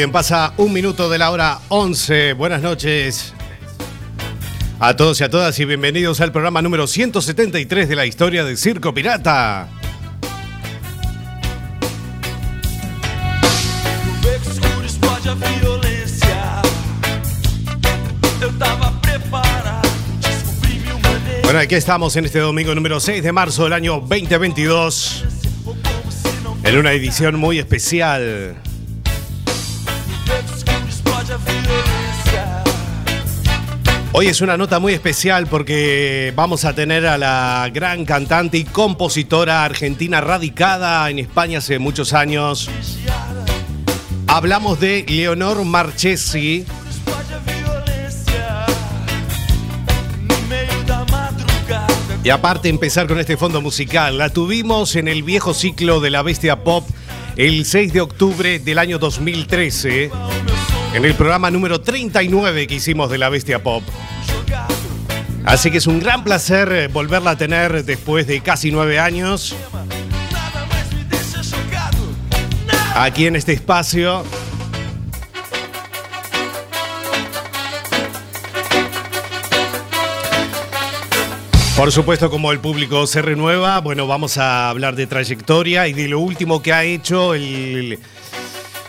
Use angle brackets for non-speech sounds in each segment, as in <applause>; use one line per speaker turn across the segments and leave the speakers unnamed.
Bien, pasa un minuto de la hora 11. Buenas noches a todos y a todas y bienvenidos al programa número 173 de la historia del Circo Pirata. Bueno, aquí estamos en este domingo número 6 de marzo del año 2022 en una edición muy especial. Hoy es una nota muy especial porque vamos a tener a la gran cantante y compositora argentina radicada en España hace muchos años. Hablamos de Leonor Marchesi. Y aparte empezar con este fondo musical, la tuvimos en el viejo ciclo de la Bestia Pop el 6 de octubre del año 2013 en el programa número 39 que hicimos de La Bestia Pop. Así que es un gran placer eh, volverla a tener después de casi nueve años. Aquí en este espacio. Por supuesto, como el público se renueva, bueno, vamos a hablar de trayectoria y de lo último que ha hecho el,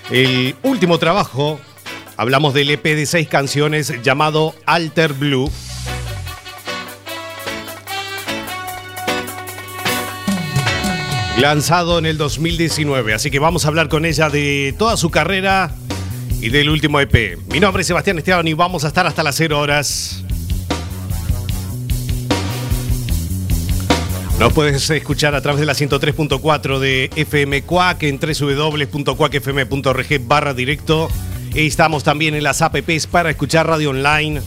el último trabajo Hablamos del EP de seis canciones llamado Alter Blue. Lanzado en el 2019, así que vamos a hablar con ella de toda su carrera y del último EP. Mi nombre es Sebastián Esteban y vamos a estar hasta las 0 horas. Nos puedes escuchar a través de la 103.4 de FM Cuac en www.cuacfm.org barra directo Estamos también en las apps para escuchar radio online.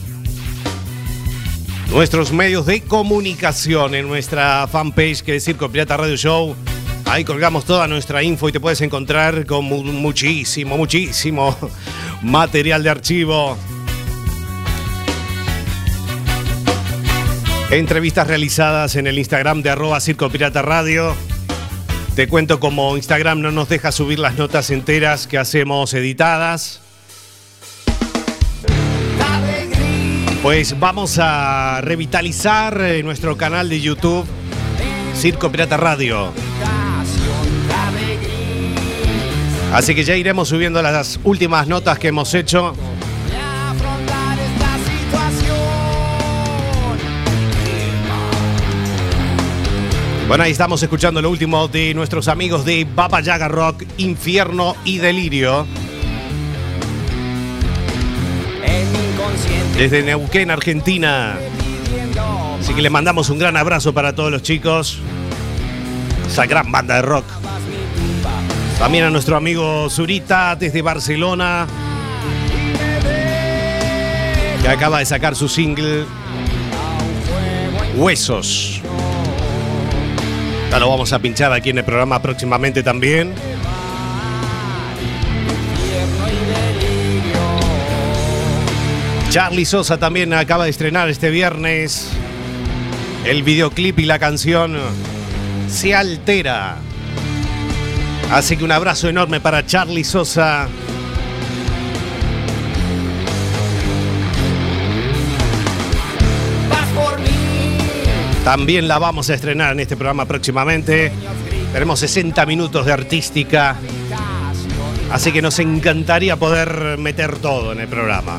Nuestros medios de comunicación en nuestra fanpage que es Circo Pirata Radio Show. Ahí colgamos toda nuestra info y te puedes encontrar con muchísimo, muchísimo <laughs> material de archivo. Entrevistas realizadas en el Instagram de arroba Circo Pirata Radio. Te cuento como Instagram no nos deja subir las notas enteras que hacemos editadas. Pues vamos a revitalizar eh, nuestro canal de YouTube, Circo Pirata Radio. Así que ya iremos subiendo las últimas notas que hemos hecho. Bueno, ahí estamos escuchando lo último de nuestros amigos de Baba Yaga Rock, Infierno y Delirio. Desde Neuquén, Argentina. Así que le mandamos un gran abrazo para todos los chicos. Esa gran banda de rock. También a nuestro amigo Zurita desde Barcelona. Que acaba de sacar su single Huesos. Ya lo vamos a pinchar aquí en el programa próximamente también. Charlie Sosa también acaba de estrenar este viernes el videoclip y la canción Se altera. Así que un abrazo enorme para Charlie Sosa. También la vamos a estrenar en este programa próximamente. Tenemos 60 minutos de artística. Así que nos encantaría poder meter todo en el programa.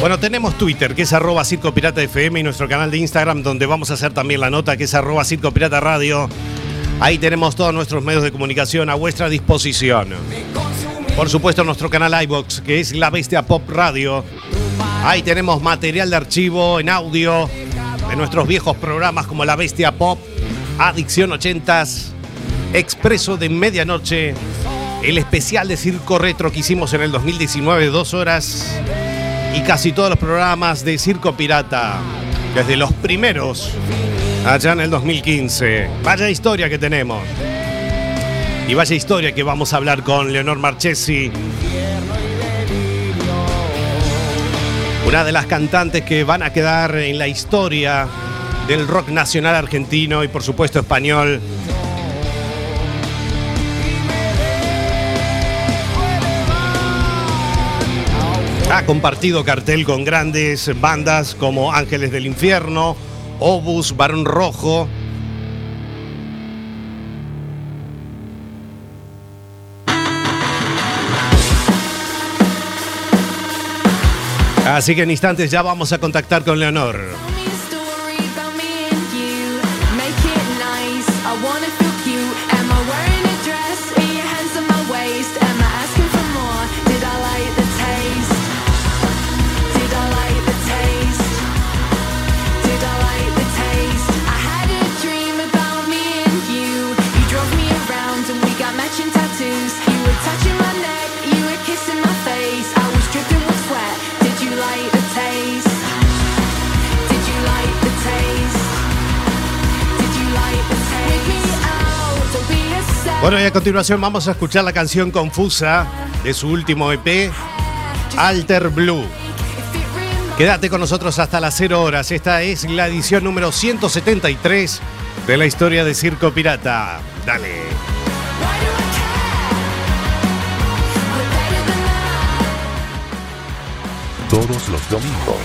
Bueno, tenemos Twitter, que es arroba Circo Pirata FM, y nuestro canal de Instagram, donde vamos a hacer también la nota, que es arroba Circo Pirata Radio. Ahí tenemos todos nuestros medios de comunicación a vuestra disposición. Por supuesto, nuestro canal iBox, que es La Bestia Pop Radio. Ahí tenemos material de archivo en audio de nuestros viejos programas como La Bestia Pop, Adicción 80s, Expreso de Medianoche, el especial de Circo Retro que hicimos en el 2019, dos horas, y casi todos los programas de Circo Pirata, desde los primeros, allá en el 2015. Vaya historia que tenemos. Y vaya historia que vamos a hablar con Leonor Marchesi. Una de las cantantes que van a quedar en la historia del rock nacional argentino y por supuesto español. Ha compartido cartel con grandes bandas como Ángeles del Infierno, Obus, Barón Rojo, Así que en instantes ya vamos a contactar con Leonor. Bueno, y a continuación vamos a escuchar la canción Confusa de su último EP, Alter Blue. Quédate con nosotros hasta las 0 horas. Esta es la edición número 173 de la historia de Circo Pirata. Dale.
Todos los domingos,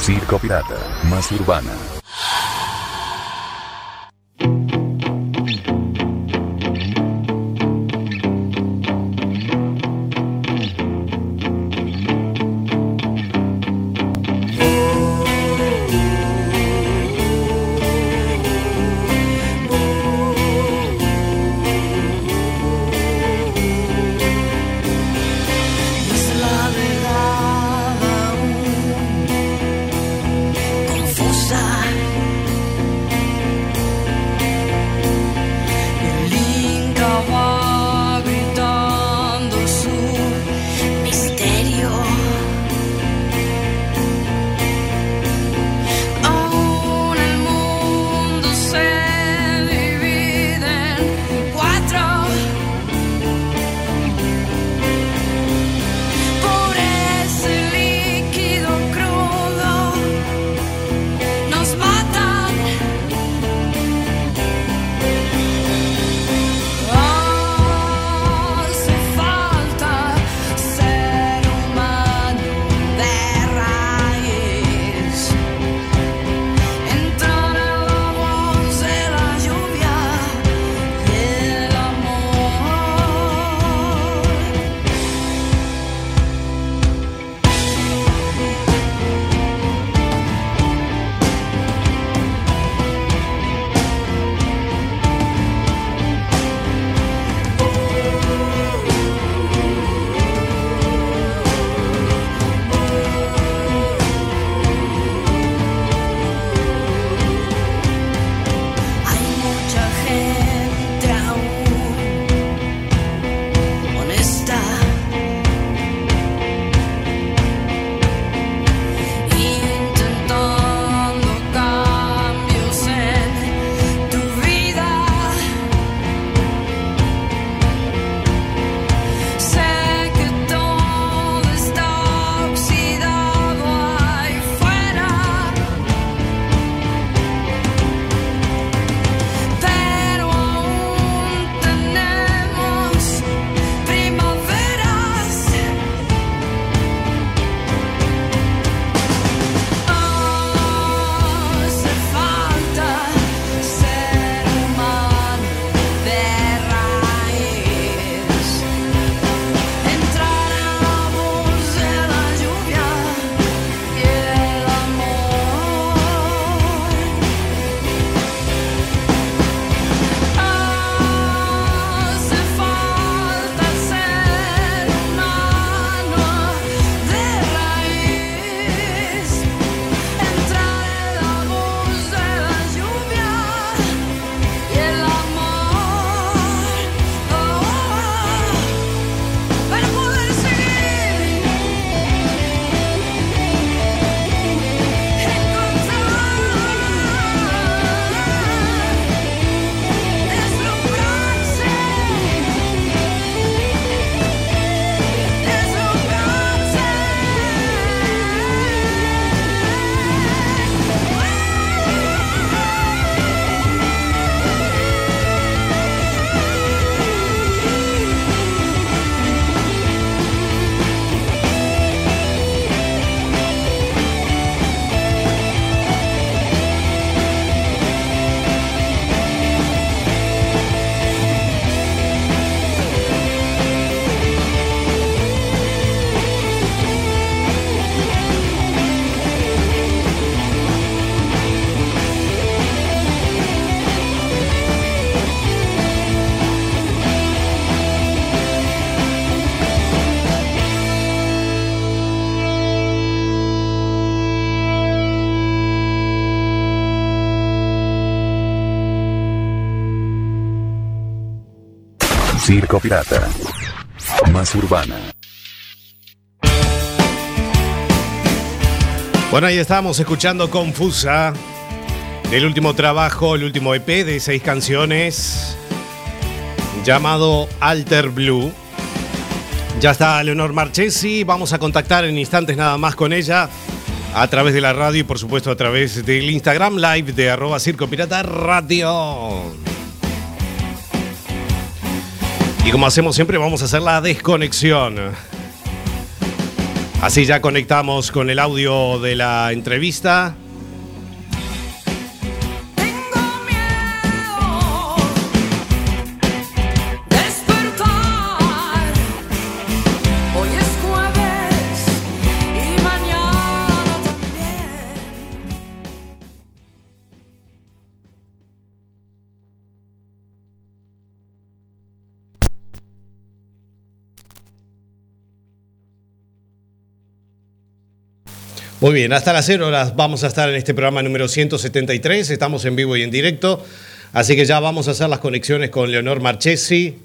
Circo Pirata, más urbana. Pirata. Más urbana.
Bueno, ahí estábamos escuchando Confusa, el último trabajo, el último EP de seis canciones, llamado Alter Blue. Ya está Leonor Marchesi, vamos a contactar en instantes nada más con ella a través de la radio y por supuesto a través del Instagram live de arroba Circo Pirata Radio. Y como hacemos siempre, vamos a hacer la desconexión. Así ya conectamos con el audio de la entrevista. Muy bien, hasta las 0 horas vamos a estar en este programa número 173. Estamos en vivo y en directo. Así que ya vamos a hacer las conexiones con Leonor Marchesi.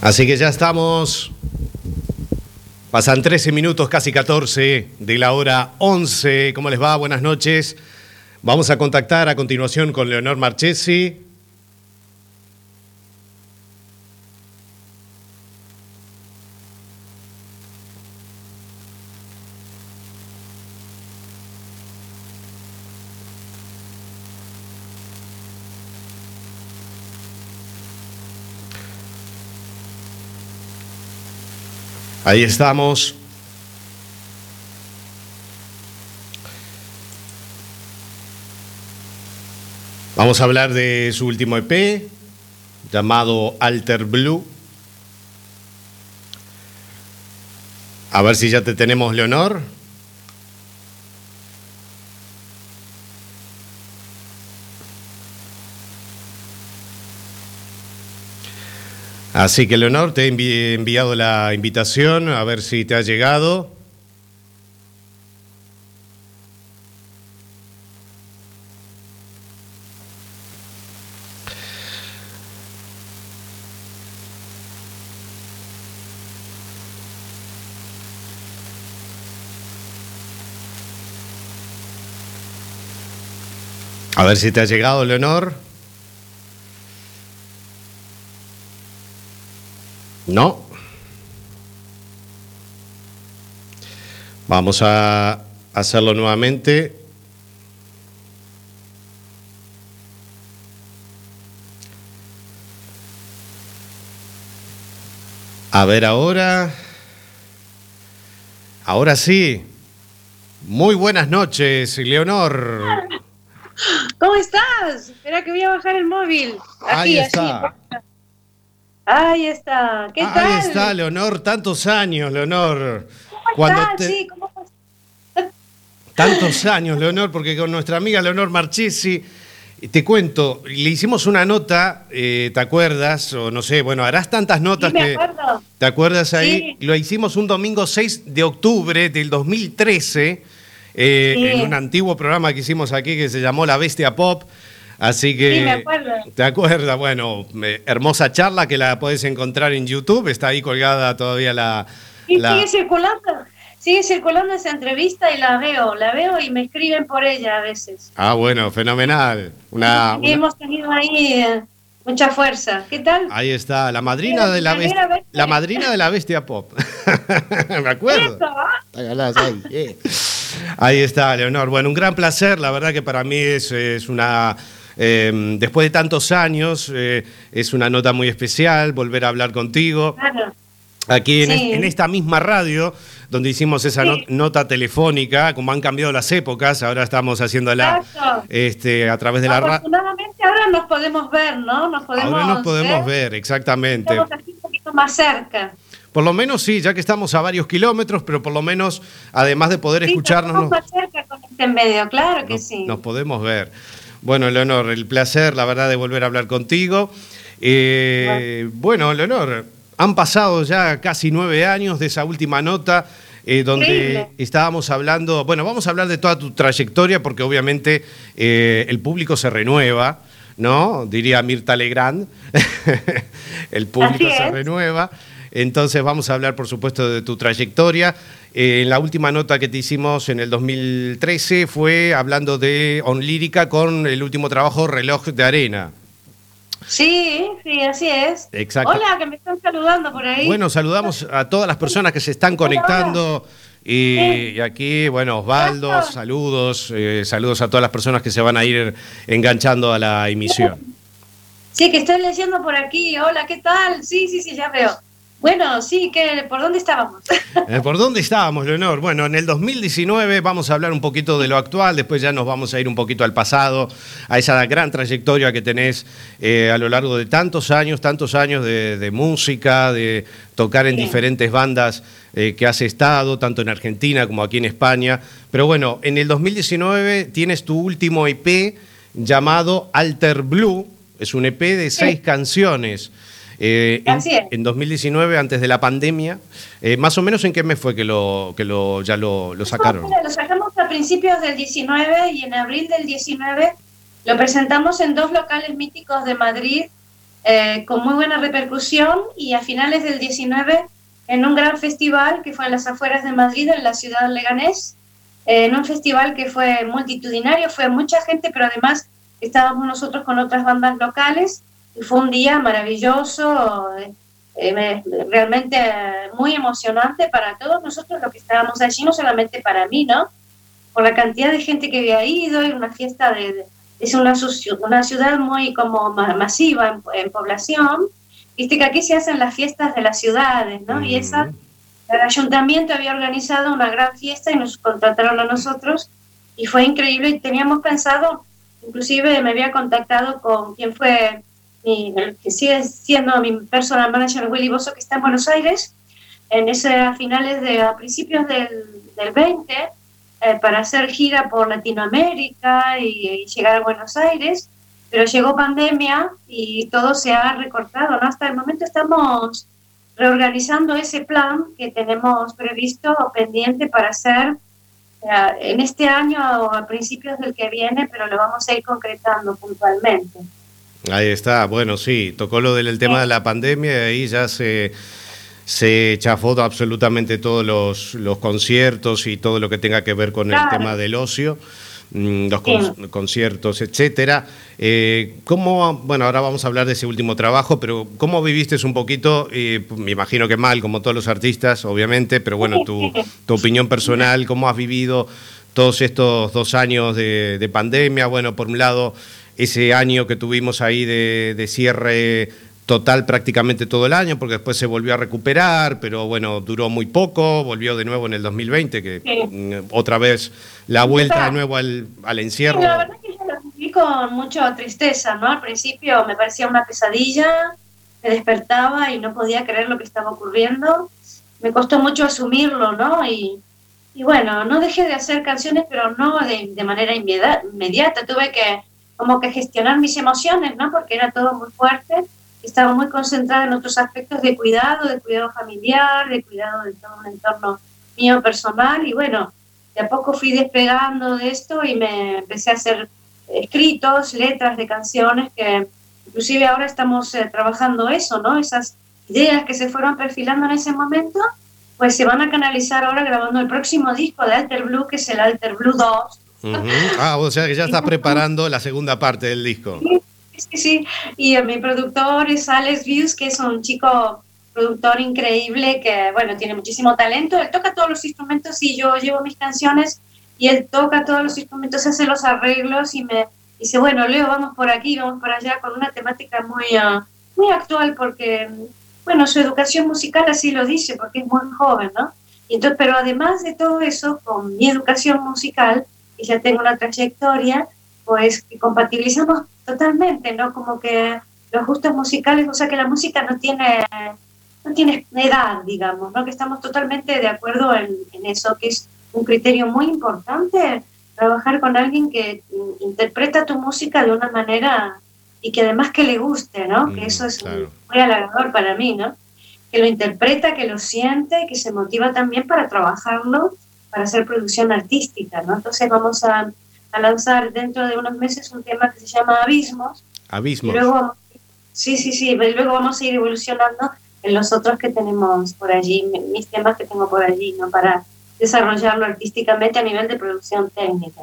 Así que ya estamos. Pasan 13 minutos, casi 14 de la hora 11. ¿Cómo les va? Buenas noches. Vamos a contactar a continuación con Leonor Marchesi. Ahí estamos. Vamos a hablar de su último EP llamado Alter Blue. A ver si ya te tenemos, Leonor. Así que, Leonor, te he envi- enviado la invitación, a ver si te ha llegado. A ver si te ha llegado, Leonor. No. Vamos a hacerlo nuevamente. A ver ahora. Ahora sí. Muy buenas noches, Leonor.
¿Cómo estás? Espera que voy a bajar el móvil.
Ahí
Aquí,
está.
así. Ahí está. ¿Qué tal?
Ahí está, Leonor. Tantos años, Leonor.
¿Cómo
Cuando
estás?
te-
Sí, ¿cómo estás?
Tantos años, Leonor, porque con nuestra amiga Leonor Marchesi, te cuento, le hicimos una nota, eh, ¿te acuerdas? O no sé, bueno, harás tantas notas
Sí, me
que...
acuerdo.
¿Te acuerdas ahí?
Sí.
Lo hicimos un domingo 6 de octubre del 2013, eh,
Sí.
en un antiguo programa que hicimos aquí que se llamó La Bestia Pop. Así que...
Sí, me acuerdo.
¿Te acuerdas? Bueno, eh, hermosa charla que la podés encontrar en YouTube, está ahí colgada todavía la...
Y
la-
sigue circulando. Sigue circulando esa entrevista y la veo. La veo y me escriben por ella a veces.
Ah, bueno, fenomenal. Una,
hemos tenido ahí eh, mucha fuerza. ¿Qué tal?
Ahí está, la madrina de la bestia, la madrina de la bestia pop. <laughs> Me acuerdo.
Eso.
Ahí, eh. Ahí está, Leonor. Bueno, un gran placer. La verdad que para mí es, es una. Eh, después de tantos años, eh, es una nota muy especial volver a hablar contigo.
Claro.
Aquí en,
Sí.
es- en esta misma radio, donde hicimos esa nota telefónica, como han cambiado las épocas, ahora estamos haciéndola
Exacto.
este, a través de la radio.
Afortunadamente ahora nos podemos ver, ¿no? Nos podemos
Ahora nos podemos ver, exactamente.
Estamos aquí un poquito más cerca.
Por lo menos sí, ya que estamos a varios kilómetros, pero por lo menos, además de poder
Sí,
escucharnos,
estamos
nos,
más cerca con este medio, claro que
nos-
sí.
nos podemos ver. Bueno, Leonor, el placer, la verdad, de volver a hablar contigo. Eh, bueno, Leonor, han pasado ya casi nueve años de esa última nota. eh, donde
Increíble.
estábamos hablando, bueno, vamos a hablar de toda tu trayectoria porque obviamente eh, el público se renueva, ¿no? Diría Mirta Legrand, <laughs> el público se renueva. Entonces vamos a hablar, por supuesto, de tu trayectoria. Eh, en la última nota que te hicimos en el 2013 fue hablando de On Lírica con el último trabajo Reloj de Arena.
Sí, sí, así es.
Exacto.
Hola, que me están saludando por ahí.
Bueno, saludamos a todas las personas que se están conectando. Y, y aquí, bueno, Osvaldo,
Gracias.
saludos, eh, saludos a todas las personas que se van a ir enganchando a la emisión.
Sí, que estoy leyendo por aquí. Hola, ¿qué tal? Sí, sí, sí, ya veo. Bueno, sí, que ¿por dónde estábamos? <laughs>
Eh, ¿Por dónde estábamos, Leonor? Bueno, en el 2019 vamos a hablar un poquito de lo actual, después ya nos vamos a ir un poquito al pasado, a esa gran trayectoria que tenés eh, a lo largo de tantos años, tantos años de, de música, de tocar en
Sí.
diferentes bandas eh, que has estado, tanto en Argentina como aquí en España. Pero bueno, en el 2019 tienes tu último EP llamado Alter Blue, es un EP de seis canciones. Eh, en,
es.
en 2019, antes de la pandemia, eh, más o menos en qué mes fue que lo, que lo ya lo, lo sacaron.
Mira, Lo sacamos a principios del 19 y en abril del 19 lo presentamos en dos locales míticos de Madrid eh, con muy buena repercusión y a finales del 19 en un gran festival que fue en las afueras de Madrid, en la ciudad de Leganés, eh, en un festival que fue multitudinario, fue mucha gente, pero además estábamos nosotros con otras bandas locales fue un día maravilloso, eh, eh, me- realmente muy emocionante para todos nosotros los que estábamos allí, no solamente para mí, ¿no? Por la cantidad de gente que había ido y una fiesta de... de- es una, una ciudad muy como ma- masiva en, en población. Viste que aquí se hacen las fiestas de las ciudades, ¿no? Y esa,
Mm.
el ayuntamiento había organizado una gran fiesta y nos contrataron a nosotros y fue increíble y teníamos pensado, inclusive me había contactado con quien fue el que sigue siendo mi personal manager Willy Bosso que está en Buenos Aires en ese a finales de a principios del, del 20 eh, para hacer gira por Latinoamérica y, y llegar a Buenos Aires pero llegó pandemia y todo se ha recortado ¿no? hasta el momento estamos reorganizando ese plan que tenemos previsto pendiente para hacer eh, en este año o a principios del que viene, pero lo vamos a ir concretando puntualmente.
Ahí está, bueno, sí, tocó lo del el tema de la pandemia y ahí ya se, se chafó absolutamente todos los, los conciertos y todo lo que tenga que ver con el tema del ocio, mm, los con- conciertos, etcétera. Eh, ¿Cómo, bueno, ahora vamos a hablar de ese último trabajo, pero ¿cómo viviste un poquito? eh, me imagino que mal, como todos los artistas, obviamente, pero bueno, tu, <laughs> tu opinión personal, ¿cómo has vivido todos estos dos años de, de pandemia? Bueno, por un lado, ese año que tuvimos ahí de, de cierre total prácticamente todo el año, porque después se volvió a recuperar, pero bueno, duró muy poco, volvió de nuevo en el 2020, que
Sí.
mm, otra vez la vuelta de nuevo al, al
Sí,
encierro.
la verdad que yo lo viví con mucha tristeza, ¿no? Al principio me parecía una pesadilla, me despertaba y no podía creer lo que estaba ocurriendo. Me costó mucho asumirlo, ¿no? Y, y bueno, no dejé de hacer canciones, pero no de, de manera inmediata. Tuve que como que gestionar mis emociones, ¿no? Porque era todo muy fuerte. Estaba muy concentrada en otros aspectos de cuidado, de cuidado familiar, de cuidado de todo un entorno mío personal. Y bueno, de a poco fui despegando de esto y me empecé a hacer escritos, letras de canciones que inclusive ahora estamos eh, trabajando eso, ¿no? Esas ideas que se fueron perfilando en ese momento, pues se van a canalizar ahora grabando el próximo disco de Alter Blue, que es el Alter Blue 2.
Ah, o sea que ya estás preparando la segunda parte del disco.
Sí, sí, y eh, mi productor es Alex Views, que es un chico productor increíble que, bueno, tiene muchísimo talento. Él toca todos los instrumentos y yo llevo mis canciones y él toca todos los instrumentos, hace los arreglos y me dice, bueno, Leo, vamos por aquí, vamos por allá, con una temática muy, ah, muy actual porque, bueno, su educación musical así lo dice, porque es muy joven, ¿no? Y entonces, pero además de todo eso, con mi educación musical, y ya tengo una trayectoria, pues que compatibilizamos totalmente, ¿no? Como que los gustos musicales, o sea que la música no tiene, no tiene edad, digamos, ¿no? Que estamos totalmente de acuerdo en, en eso, que es un criterio muy importante. trabajar con alguien que interpreta tu música de una manera y que además que le guste, ¿no?
Mm,
que eso es
claro.
muy halagador para mí, ¿no? Que lo interpreta, que lo siente, que se motiva también para trabajarlo, para hacer producción artística, ¿no? Entonces vamos a, a lanzar dentro de unos meses un tema que se llama Abismos, y
Abismos.
luego vamos- sí, sí, sí, y luego vamos a ir evolucionando en los otros que tenemos por allí, mi- mis temas que tengo por allí, ¿no? Para desarrollarlo artísticamente a nivel de producción técnica.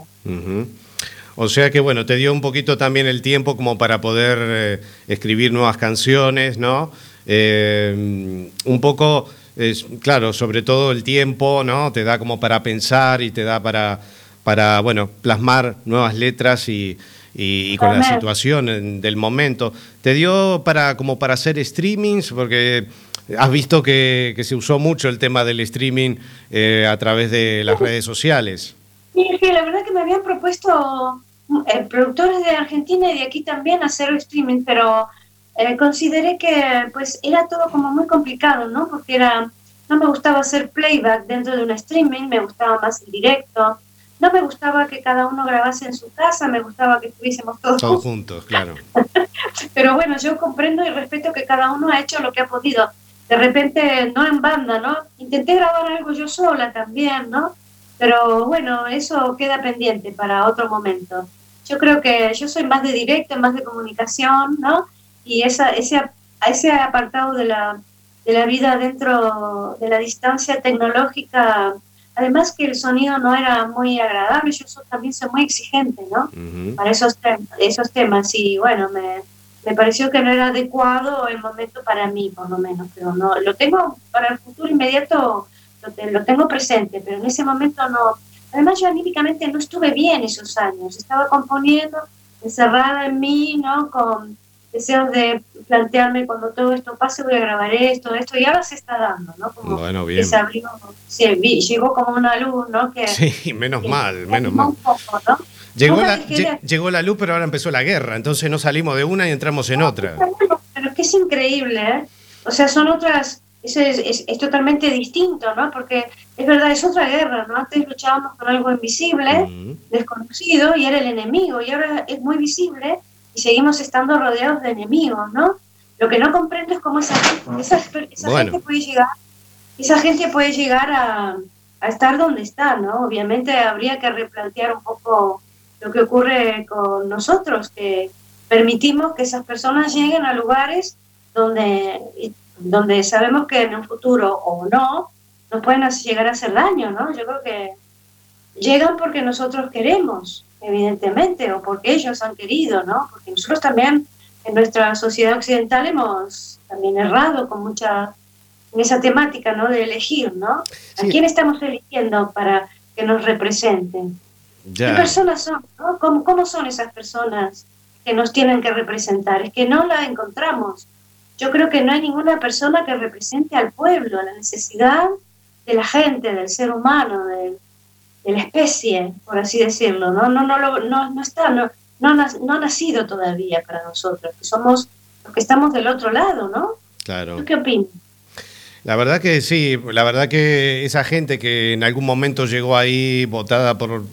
O sea que bueno, te dio un poquito también el tiempo como para poder eh, escribir nuevas canciones, ¿no? Eh, un poco, es, claro, sobre todo el tiempo, ¿no? Te da como para pensar y te da para, para bueno, plasmar nuevas letras y, y- y con la situación en- del momento. ¿Te dio para como para hacer streamings? Porque has visto que, que se usó mucho el tema del streaming eh, a través de las redes sociales.
Sí, sí, la verdad que me habían propuesto eh, productores de Argentina y de aquí también hacer streaming, pero eh, consideré que pues era todo como muy complicado, ¿no? Porque era, no me gustaba hacer playback dentro de un streaming, me gustaba más el directo, no me gustaba que cada uno grabase en su casa, me gustaba que estuviésemos todos
Todos
juntos.
claro. <laughs>
Pero bueno, yo comprendo y respeto que cada uno ha hecho lo que ha podido. De repente, no en banda, ¿no? Intenté grabar algo yo sola también, ¿no? Pero bueno, eso queda pendiente para otro momento. Yo creo que yo soy más de directo, más de comunicación, ¿no? Y esa, ese, ese apartado de la, de la vida dentro de la distancia tecnológica, además que el sonido no era muy agradable, yo también soy muy exigente, ¿no?
Ujú.
para esos, tem- esos temas y bueno, me, me pareció que no era adecuado el momento para mí, por lo menos, pero no, lo tengo para el futuro inmediato, lo, te- lo tengo presente, pero en ese momento no. Además yo anímicamente no estuve bien esos años, estaba componiendo, encerrada en mí, ¿no? Con deseos de plantearme cuando todo esto pase voy a grabar esto, esto, y ahora se está dando, ¿no? Como
Bueno, bien.
se abrió, se vi- llegó como una luz, ¿no? Que,
Sí, menos
que-
mal,
que
menos mal.
un poco, ¿no?
Llegó la, llegó la luz, pero ahora empezó la guerra, entonces no salimos de una y entramos en otra.
Pero es que es increíble, ¿eh? O sea, son otras, eso es, es, es totalmente distinto, ¿no? Porque es verdad, es otra guerra, ¿no? Antes luchábamos con algo invisible, desconocido, y era el enemigo, y ahora es muy visible y seguimos estando rodeados de enemigos, ¿no? Lo que no comprendo es cómo esa, esa, esa
Bueno.
gente puede llegar, esa gente puede llegar a, a estar donde está, ¿no? Obviamente habría que replantear un poco lo que ocurre con nosotros, que permitimos que esas personas lleguen a lugares donde, donde sabemos que en un futuro o no nos pueden llegar a hacer daño, ¿no? Yo creo que llegan porque nosotros queremos, evidentemente, o porque ellos han querido, ¿no? Porque nosotros también en nuestra sociedad occidental hemos también errado con mucha en esa temática, ¿no? De elegir, ¿no? ¿A
Sí.
quién estamos eligiendo para que nos representen? ¿Qué
Ya.
personas son? no? ¿Cómo, ¿Cómo son esas personas que nos tienen que representar? Es que no la encontramos. Yo creo que no hay ninguna persona que represente al pueblo, a la necesidad de la gente, del ser humano, de, de la especie, por así decirlo. No, no, no, lo- no, no está, no, no, no ha nacido todavía para nosotros, que somos los que estamos del otro lado, ¿no?
Claro.
¿Tú qué opinas?
La verdad que sí, la verdad que esa gente que en algún momento llegó ahí votada por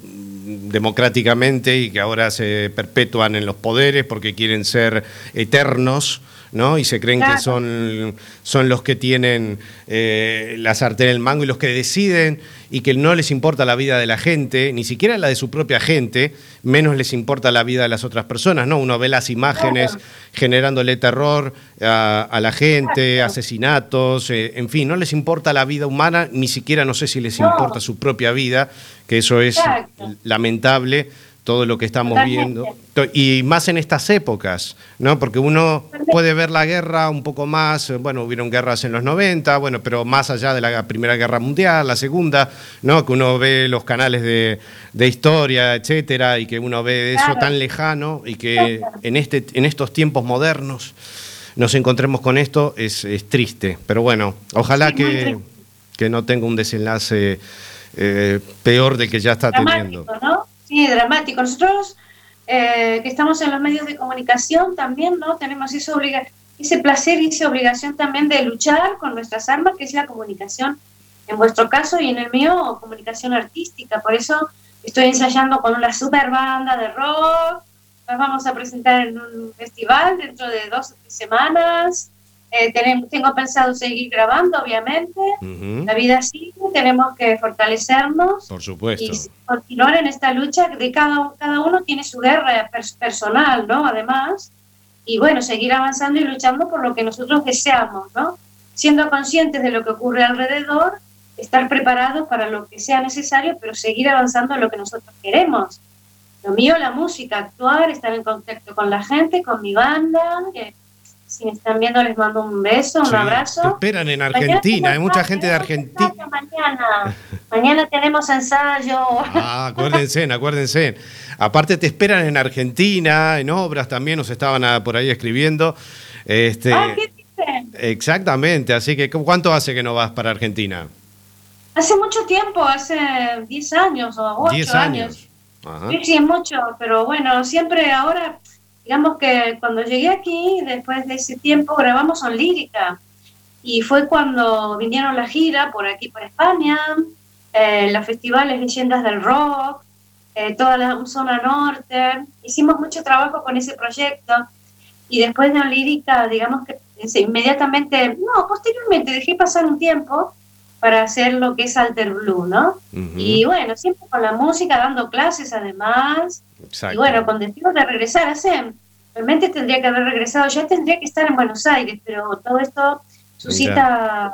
democráticamente y que ahora se perpetúan en los poderes porque quieren ser eternos, ¿no? Y se creen
Claro.
que son, son los que tienen eh, la sartén en el mango y los que deciden y que no les importa la vida de la gente, ni siquiera la de su propia gente, menos les importa la vida de las otras personas, ¿no? Uno ve las imágenes
Claro.
generándole terror a, a la gente, asesinatos, eh, en fin, no les importa la vida humana, ni siquiera no sé si les
No.
importa su propia vida, que eso es
Exacto.
lamentable, todo lo que estamos
Totalmente.
viendo. Y más en estas épocas, ¿no? Porque uno puede ver la guerra un poco más, eh, bueno, hubieron guerras en los 90, bueno, pero más allá de la Primera Guerra Mundial, la Segunda, ¿no? Que uno ve los canales de, de historia, etcétera, y que uno ve eso tan lejano y que en, este, en estos tiempos modernos nos encontremos con esto es, es triste. Pero bueno, ojalá
Sí,
que, que no tenga un desenlace eh, peor del que ya está teniendo.
Sí, dramático. Nosotros eh, que estamos en los medios de comunicación también, ¿no? Tenemos esa obliga ese placer y esa obligación también de luchar con nuestras armas, que es la comunicación, en vuestro caso y en el mío, comunicación artística. Por eso estoy ensayando con una super banda de rock, nos vamos a presentar en un festival dentro de dos o tres semanas. Eh, tenemos, tengo pensado seguir grabando, obviamente. La vida sigue, tenemos que fortalecernos
Por supuesto.
y continuar en esta lucha de cada, cada uno tiene su guerra pers- personal, ¿no? Además, y bueno, seguir avanzando y luchando por lo que nosotros deseamos, ¿no? Siendo conscientes de lo que ocurre alrededor, estar preparados para lo que sea necesario, pero seguir avanzando en lo que nosotros queremos. Lo mío, la música, actuar, estar en contacto con la gente, con mi banda. que si me están viendo, les mando un beso, un
Sí, Te
abrazo.
esperan en Argentina, hay mucha gente de Argentina.
Mañana. mañana tenemos ensayo.
Ah, acuérdense, acuérdense. Aparte te esperan en Argentina, en obras también nos estaban ah, por ahí escribiendo. Este,
Ah, ¿qué dicen?
exactamente, así que ¿cu- ¿cuánto hace que no vas para Argentina?
Hace mucho tiempo, hace 10 años o 8
10
años.
años. Ajá.
Sí, sí, mucho, pero bueno, siempre ahora, digamos que cuando llegué aquí, después de ese tiempo, grabamos en lírica. Y fue cuando vinieron la gira por aquí, por España, eh, los festivales Leyendas del Rock, eh, toda la zona norte. Hicimos mucho trabajo con ese proyecto. Y después de lírica, digamos que inmediatamente, no, posteriormente dejé pasar un tiempo para hacer lo que es Alter Blue, ¿no? Y bueno, siempre con la música, dando clases además.
Exacto.
Y bueno, con destino de regresar, hace, realmente tendría que haber regresado, ya tendría que estar en Buenos Aires, pero todo esto suscita,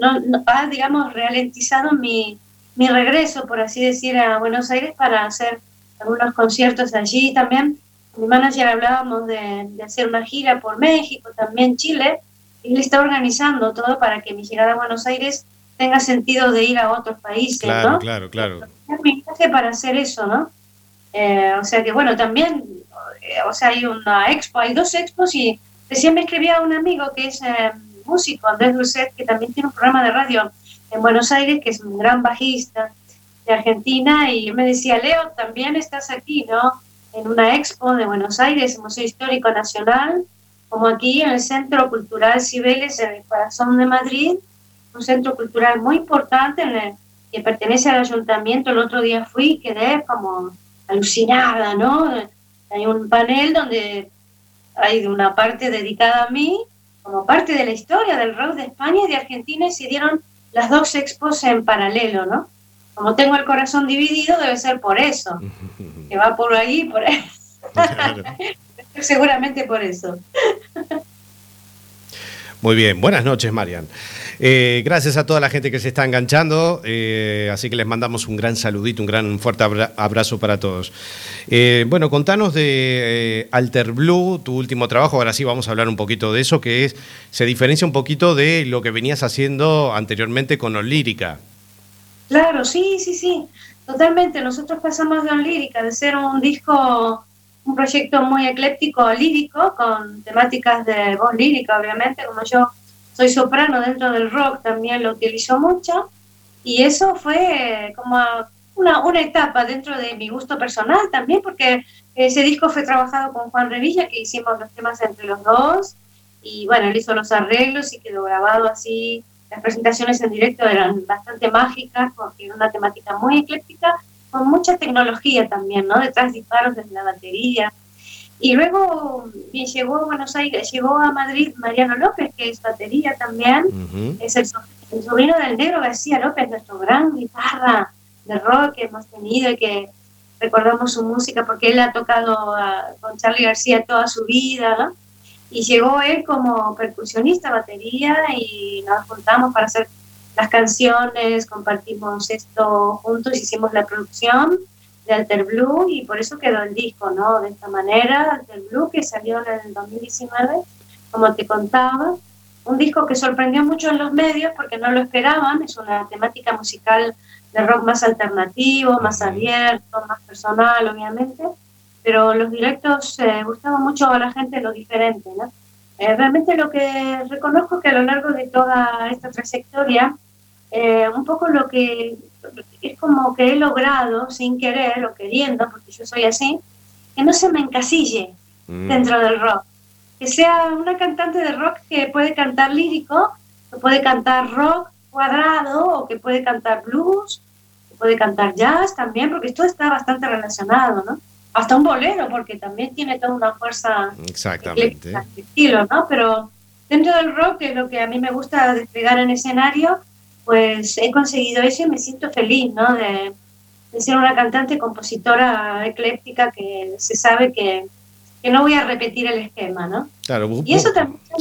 no, no- ha, digamos, ralentizado mi, mi regreso, por así decir, a Buenos Aires para hacer algunos conciertos allí también. Con mi manager hablábamos de, de hacer una gira por México, también Chile, y él está organizando todo para que mi llegada a Buenos Aires tenga sentido de ir a otros países,
Claro,
¿no?
claro, claro.
es mi viaje para hacer eso, ¿no? Eh, o sea que bueno, también, eh, o sea, hay una expo, hay dos expos y recién me escribía un amigo que es eh, músico, Andrés Dulcet, que también tiene un programa de radio en Buenos Aires, que es un gran bajista de Argentina, y me decía, Leo, también estás aquí, ¿no? En una expo de Buenos Aires, Museo Histórico Nacional, como aquí en el Centro Cultural Cibeles, en el corazón de Madrid, un centro cultural muy importante en el que pertenece al ayuntamiento. El otro día fui y quedé como alucinada, ¿no? Hay un panel donde hay una parte dedicada a mí, como parte de la historia del rock de España y de Argentina, y se dieron las dos expos en paralelo, ¿no? Como tengo el corazón dividido, debe ser por eso, que va por ahí, por ahí.
Claro. <laughs>
seguramente por eso.
Muy bien, buenas noches, Marian. Eh, gracias a toda la gente que se está enganchando, eh, así que les mandamos un gran saludito, un gran fuerte abra- abrazo para todos. Eh, bueno, contanos de eh, Alter Blue, tu último trabajo, ahora sí vamos a hablar un poquito de eso, que es se diferencia un poquito de lo que venías haciendo anteriormente con Olírica.
Claro, sí, sí, sí, totalmente. Nosotros pasamos de lírica, de ser un disco, un proyecto muy ecléptico lírico, con temáticas de voz lírica, obviamente, como yo soy soprano dentro del rock, también lo utilizo mucho, y eso fue como una, una etapa dentro de mi gusto personal también, porque ese disco fue trabajado con Juan Revilla, que hicimos los temas entre los dos, y bueno, él hizo los arreglos y quedó grabado así las presentaciones en directo eran bastante mágicas porque era una temática muy ecléctica con mucha tecnología también, ¿no? Detrás disparos desde la batería. Y luego llegó a Buenos Aires, llegó a Madrid Mariano López, que es batería también, es el sobrino del negro García López, nuestro gran guitarra de rock que hemos tenido y que recordamos su música porque él ha tocado a- con Charlie García toda su vida, ¿no? Y llegó él como percusionista, batería, y nos juntamos para hacer las canciones, compartimos esto juntos, hicimos la producción de Alter Blue y por eso quedó el disco, ¿no? De esta manera, Alter Blue, que salió en el 2019, como te contaba, un disco que sorprendió mucho en los medios porque no lo esperaban, es una temática musical de rock más alternativo, más abierto, más personal, obviamente, pero los directos eh, gustaban mucho a la gente lo diferente, ¿no? Eh, realmente lo que reconozco que a lo largo de toda esta trayectoria, eh, un poco lo que es como que he logrado sin querer o queriendo, porque yo soy así, que no se me encasille
Mm.
dentro del rock. Que sea una cantante de rock que puede cantar lírico, que puede cantar rock cuadrado o que puede cantar blues, puede cantar jazz también, porque esto está bastante relacionado, ¿no? Hasta un bolero, porque también tiene toda una fuerza
Exactamente.
estilo, ¿no? Pero dentro del rock, que es lo que a mí me gusta desplegar en escenario, pues he conseguido eso y me siento feliz, ¿no? De, de ser una cantante compositora ecléctica que se sabe que, que no voy a repetir el esquema, ¿no?
Claro,
Y eso también es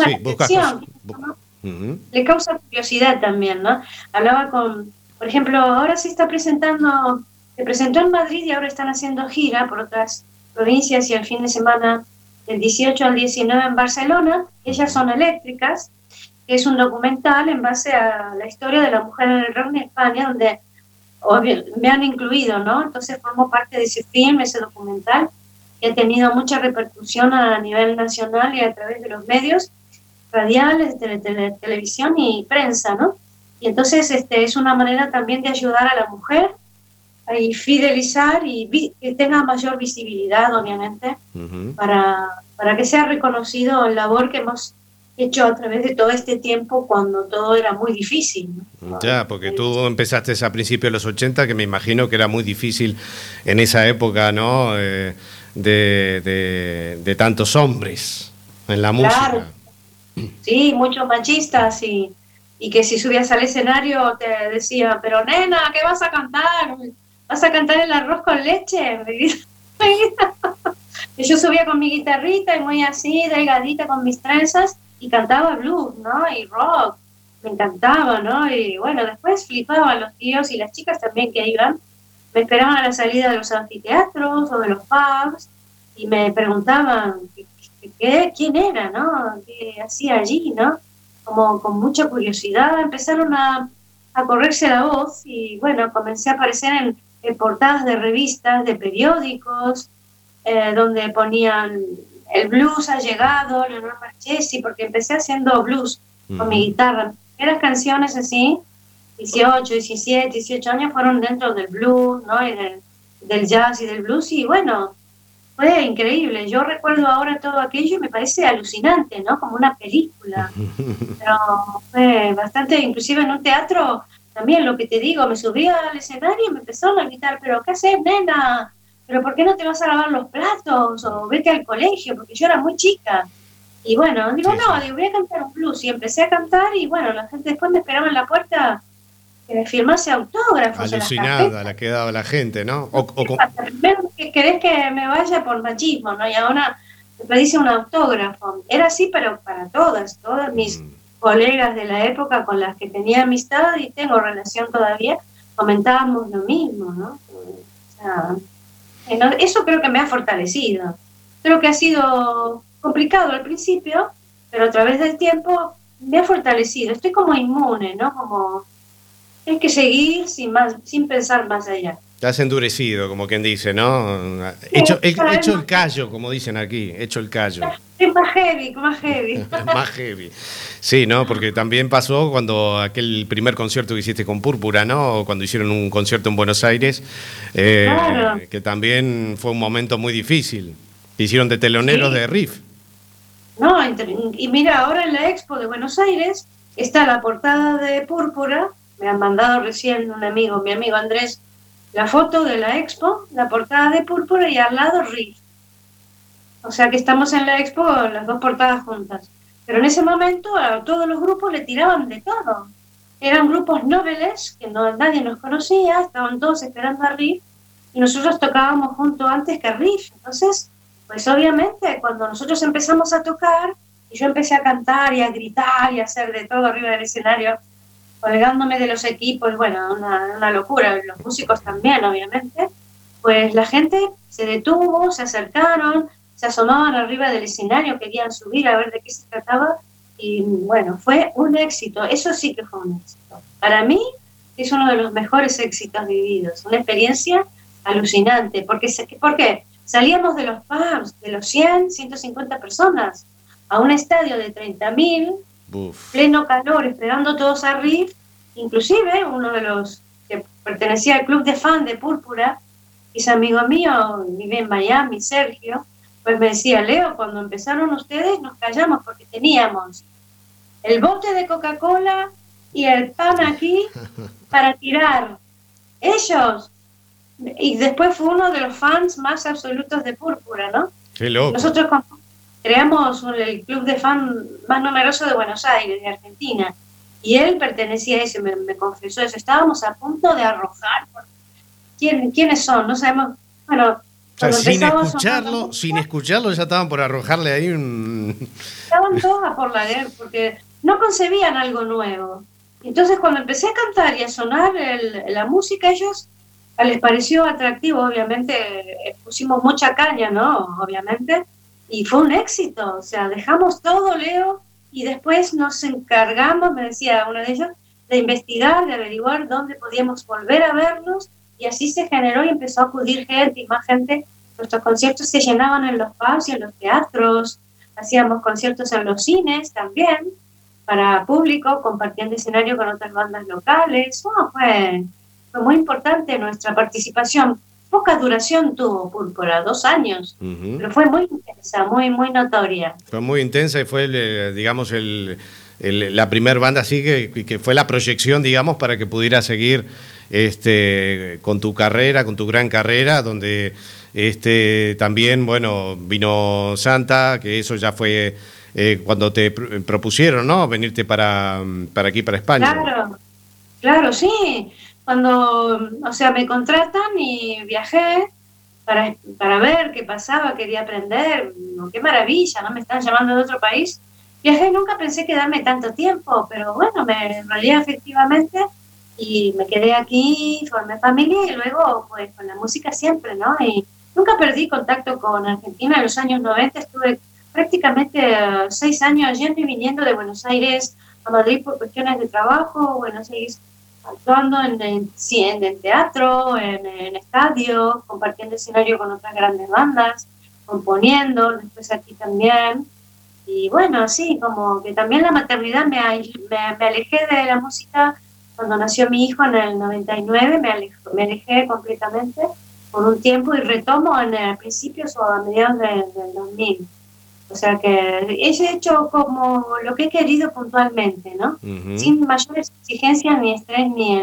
le causa curiosidad también, ¿no? Hablaba con, por ejemplo, ahora se está presentando, se presentó en Madrid y ahora están haciendo gira por otras provincias y el fin de semana del 18 al 19 en Barcelona, ellas son eléctricas, que es un documental en base a la historia de la mujer en el rock en España, donde obvio, me han incluido, ¿no? Entonces formo parte de ese film, ese documental, que ha tenido mucha repercusión a nivel nacional y a través de los medios radiales, tele- tele- televisión y prensa, ¿no? Y entonces este, es una manera también de ayudar a la mujer a y fidelizar y vi- que tenga mayor visibilidad, obviamente,
Ujú.
para, para que sea reconocido el labor que hemos hecho a través de todo este tiempo cuando todo era muy difícil. ¿no?
Ya, porque tú empezaste a principios de los 80, que me imagino que era muy difícil en esa época, ¿no? Eh, de, de- de tantos hombres en la
Claro.
música.
Sí, muchos machistas y, y que si subías al escenario te decía, pero nena, ¿qué vas a cantar? ¿Vas a cantar el arroz con leche? <laughs> <laughs> Y yo subía con mi guitarrita y muy así, delgadita con mis trenzas y cantaba blues, ¿no? Y rock. Me encantaba, ¿no? Y bueno, después flipaban los tíos y las chicas también que iban. Me esperaban a la salida de los anfiteatros o de los pubs y me preguntaban qué, quién era, ¿no? ¿Qué hacía allí, ¿no? Como con mucha curiosidad empezaron a, a correrse la voz y bueno, comencé a aparecer en, en portadas de revistas, de periódicos, eh, donde ponían el blues ha llegado, Leonor Marchesi, porque empecé haciendo blues con mi guitarra. Las canciones así, 18, 17, 18 años fueron dentro del blues, ¿no? Y del, del jazz y del blues y bueno, fue increíble. Yo recuerdo ahora todo aquello y me parece alucinante, ¿no? Como una película. <laughs> Pero fue bastante, inclusive en un teatro, también lo que te digo, me subía al escenario y me empezaron a gritar, pero ¿qué haces, nena? ¿Pero por qué no te vas a lavar los platos? O vete al colegio, porque yo era muy chica. Y bueno, digo, no, digo, voy a cantar un blues. Y empecé a cantar y bueno, la gente después me esperaba en la puerta que me firmase autógrafos.
Alucinada la que daba la gente, ¿no? O- o con-
Primero que querés que me vaya por machismo, ¿no? Y ahora me pediste un autógrafo. Era así, pero para todas, todas mis
Mm.
colegas de la época con las que tenía amistad y tengo relación todavía, comentábamos lo mismo, ¿no? O sea, no- eso creo que me ha fortalecido. Creo que ha sido complicado al principio, pero a través del tiempo me ha fortalecido. Estoy como inmune, ¿no? Como hay que seguir sin más, sin pensar más allá.
Te has endurecido, como quien dice, ¿no? Hecho, el,
claro.
hecho el callo, como dicen aquí, hecho el callo. <laughs>
Es más heavy, más heavy. <laughs>
Más heavy. Sí, ¿no? Porque también pasó cuando aquel primer concierto que hiciste con Púrpura, ¿no? Cuando hicieron un concierto en Buenos Aires, eh,
Claro.
que también fue un momento muy difícil. Te hicieron de teloneros
Sí.
de Riff.
No, entre- y mira, ahora en la Expo de Buenos Aires está la portada de Púrpura, me han mandado recién un amigo, mi amigo Andrés, la foto de la Expo, la portada de Púrpura y al lado Riff. O sea que estamos en la Expo las dos portadas juntas. Pero en ese momento a todos los grupos le tiraban de todo. Eran grupos nobles que no, nadie nos conocía, estaban todos esperando a Riff y nosotros tocábamos junto antes que Riff. Entonces, pues obviamente cuando nosotros empezamos a tocar y yo empecé a cantar y a gritar y a hacer de todo arriba del escenario, colgándome de los equipos, bueno, una, una locura, los músicos también, obviamente, pues la gente se detuvo, se acercaron, se asomaban arriba del escenario, querían subir a ver de qué se trataba y bueno, fue un éxito, eso sí que fue un éxito. Para mí es uno de los mejores éxitos vividos, una experiencia alucinante, porque ¿por qué? Salíamos de los pubs, de los 100, 150 personas, a un estadio de 30.000, Pleno calor, esperando todos a Riff, inclusive uno de los que pertenecía al club de fan de Púrpura, y es amigo mío, vive en Miami, Sergio, pues me decía, Leo, cuando empezaron ustedes nos callamos porque teníamos el bote de Coca-Cola y el pan aquí <laughs> para tirar. ellos. Y después fue uno de los fans más absolutos de Púrpura, ¿no?
Qué loco.
Nosotros con- creamos un- el club de fan más numeroso de Buenos Aires, de Argentina. Y él pertenecía a eso, me, me confesó eso. Estábamos a punto de arrojar. ¿Quién, ¿Quiénes son? No sabemos. Bueno,
O sea, sin escucharlo, sin escucharlo ya estaban por arrojarle ahí un...
estaban todos a por la guerra porque no concebían algo nuevo. Entonces cuando empecé a cantar y a sonar el- la música, ellos les pareció atractivo, obviamente eh, pusimos mucha caña, ¿no? Obviamente, y fue un éxito, o sea, dejamos todo, Leo, y después nos encargamos, me decía uno de ellos, de investigar, de averiguar dónde podíamos volver a verlos, y así se generó y empezó a acudir gente y más gente. Nuestros conciertos se llenaban en los pubs y en los teatros, hacíamos conciertos en los cines también, para público, compartiendo escenario con otras bandas locales. Fue, fue muy importante nuestra participación. Poca duración tuvo Púrpura, dos años, pero fue muy intensa, muy, muy notoria.
Fue muy intensa y fue, el, digamos, el, el- la primer banda así que, que fue la proyección, digamos, para que pudiera seguir este, con tu carrera, con tu gran carrera, donde este, también, bueno, vino Santa, que eso ya fue eh, cuando te pr- propusieron, ¿no? Venirte para, para aquí, para España.
Claro, claro, sí. Cuando, o sea, me contratan y viajé para, para ver qué pasaba, quería aprender, qué maravilla, ¿no? Me están llamando de otro país. Viajé nunca pensé quedarme tanto tiempo, pero bueno, me enrolé efectivamente y me quedé aquí, formé familia y luego, pues, con la música siempre, ¿no? Y nunca perdí contacto con Argentina. En los años 90 estuve prácticamente eh, seis años yendo y viniendo de Buenos Aires a Madrid por cuestiones de trabajo, Buenos Aires actuando en, en, sí, en el teatro, en, en estadios, compartiendo escenario con otras grandes bandas, componiendo, después aquí también. Y bueno, sí, como que también la maternidad me, me, alejé de la música cuando nació mi hijo en el 99, me, alejó- me alejé completamente por un tiempo y retomo en el principios o a mediados de- del 2000. O sea que he hecho como lo que he querido puntualmente, ¿no? Sin mayores exigencias, ni estrés, ni,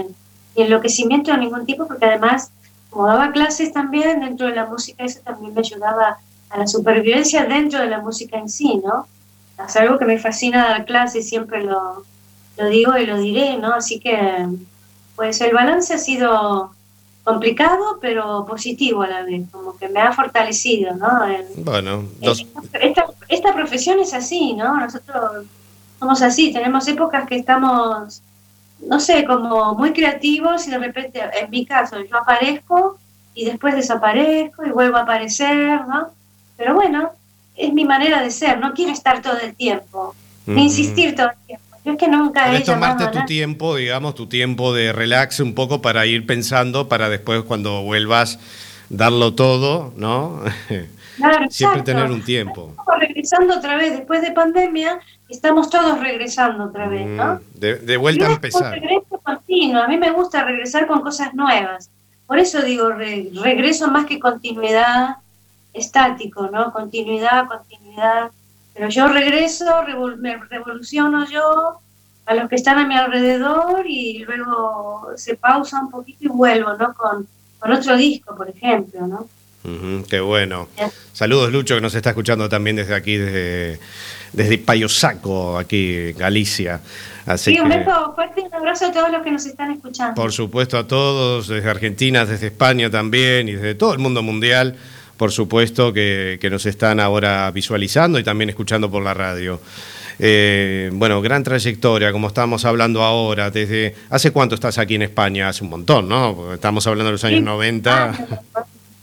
ni enloquecimiento de ningún tipo, porque además, como daba clases también dentro de la música, eso también me ayudaba a la supervivencia dentro de la música en sí, ¿no? Es algo que me fascina dar clases, siempre lo, lo digo y lo diré, ¿no? Así que, pues el balance ha sido complicado, pero positivo a la vez, como que me ha fortalecido, ¿no? El-
Bueno, dos,
esta, esta profesión es así, ¿no? Nosotros somos así, tenemos épocas que estamos, no sé, como muy creativos y de repente, en mi caso, yo aparezco y después desaparezco y vuelvo a aparecer, ¿no? Pero bueno, es mi manera de ser, no quiero estar todo el tiempo, ni insistir todo el tiempo. Yo es que nunca he
tomarte tu tiempo, digamos, tu tiempo de relax un poco para ir pensando, para después cuando vuelvas darlo todo, ¿no? <laughs>
Claro,
Siempre
exacto.
tener un tiempo.
Estamos regresando otra vez, después de pandemia, estamos todos regresando otra vez, ¿no?
Mm, De, de vuelta a empezar.
regreso continuo. A mí me gusta regresar con cosas nuevas. Por eso digo re- regreso más que continuidad estático, ¿no? Continuidad, continuidad. Pero yo regreso, revol- me revoluciono yo a los que están a mi alrededor y luego se pausa un poquito y vuelvo, ¿no? Con, con otro disco, por ejemplo, ¿no?
Ujú, qué bueno. Saludos, Lucho, que nos está escuchando también desde aquí, desde, desde Payosaco, aquí, Galicia. Así
Sí, un beso fuerte y un abrazo a todos los que nos están escuchando.
por supuesto, a todos, desde Argentina, desde España también y desde todo el mundo mundial, por supuesto, que, que nos están ahora visualizando y también escuchando por la radio. Eh, bueno, gran trayectoria, como estamos hablando ahora, desde... ¿Hace cuánto estás aquí en España? Hace un montón, ¿no? Porque estamos hablando de los años
Sí,
90,
años,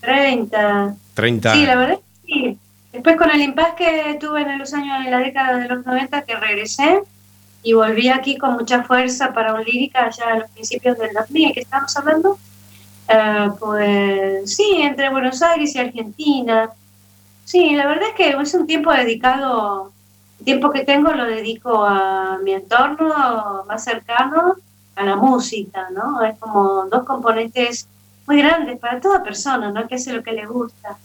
30.
30
Sí, la verdad es que sí. Después con el impasse que tuve en los años, en la década de los 90, que regresé y volví aquí con mucha fuerza para un lírica ya a los principios del 2000, que estamos hablando, eh, pues sí, entre Buenos Aires y Argentina. Sí, la verdad es que es un tiempo dedicado, el tiempo que tengo lo dedico a mi entorno más cercano, a la música, ¿no? Es como dos componentes muy grandes para toda persona, ¿no? Que hace lo que le gusta.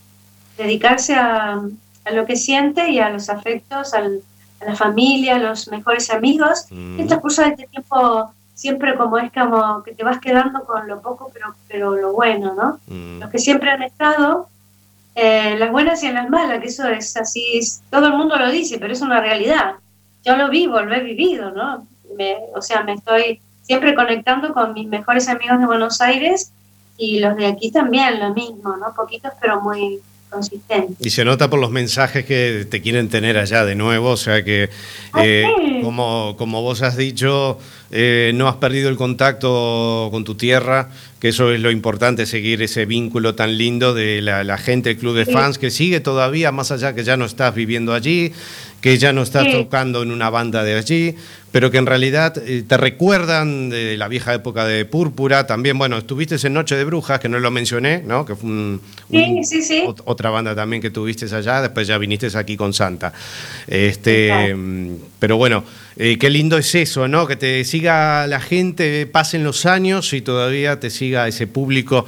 Dedicarse a, a lo que siente y a los afectos, al- a la familia, a los mejores amigos.
Mm.
En el transcurso de este tiempo siempre como es como que te vas quedando con lo poco, pero, pero lo bueno, ¿no?
Mm.
Los que siempre han estado, eh, las buenas y en las malas, que eso es así, es- todo el mundo lo dice, pero es una realidad. Yo lo vivo, lo he vivido, ¿no? Me- o sea, me estoy siempre conectando con mis mejores amigos de Buenos Aires y los de aquí también, lo mismo, ¿no? Poquitos, pero muy
Y se nota por los mensajes que te quieren tener allá de nuevo, o sea que,
Ah,
eh,
sí.
como, como vos has dicho, eh, no has perdido el contacto con tu tierra, que eso es lo importante, seguir ese vínculo tan lindo de la, la gente, el club de
Sí.
fans, que sigue todavía, más allá que ya no estás viviendo allí, que ya no estás
Sí.
tocando en una banda de allí, pero que en realidad eh, te recuerdan de la vieja época de Púrpura, también, bueno, estuviste en Noche de Brujas, que no lo mencioné, ¿no? Que fue un-
Sí,
un-
sí, sí.
ot- otra banda también que tuviste allá, después ya viniste aquí con Santa. Este, pero bueno, eh, qué lindo es eso, ¿no? Que te siga la gente, pasen los años y todavía te siga ese público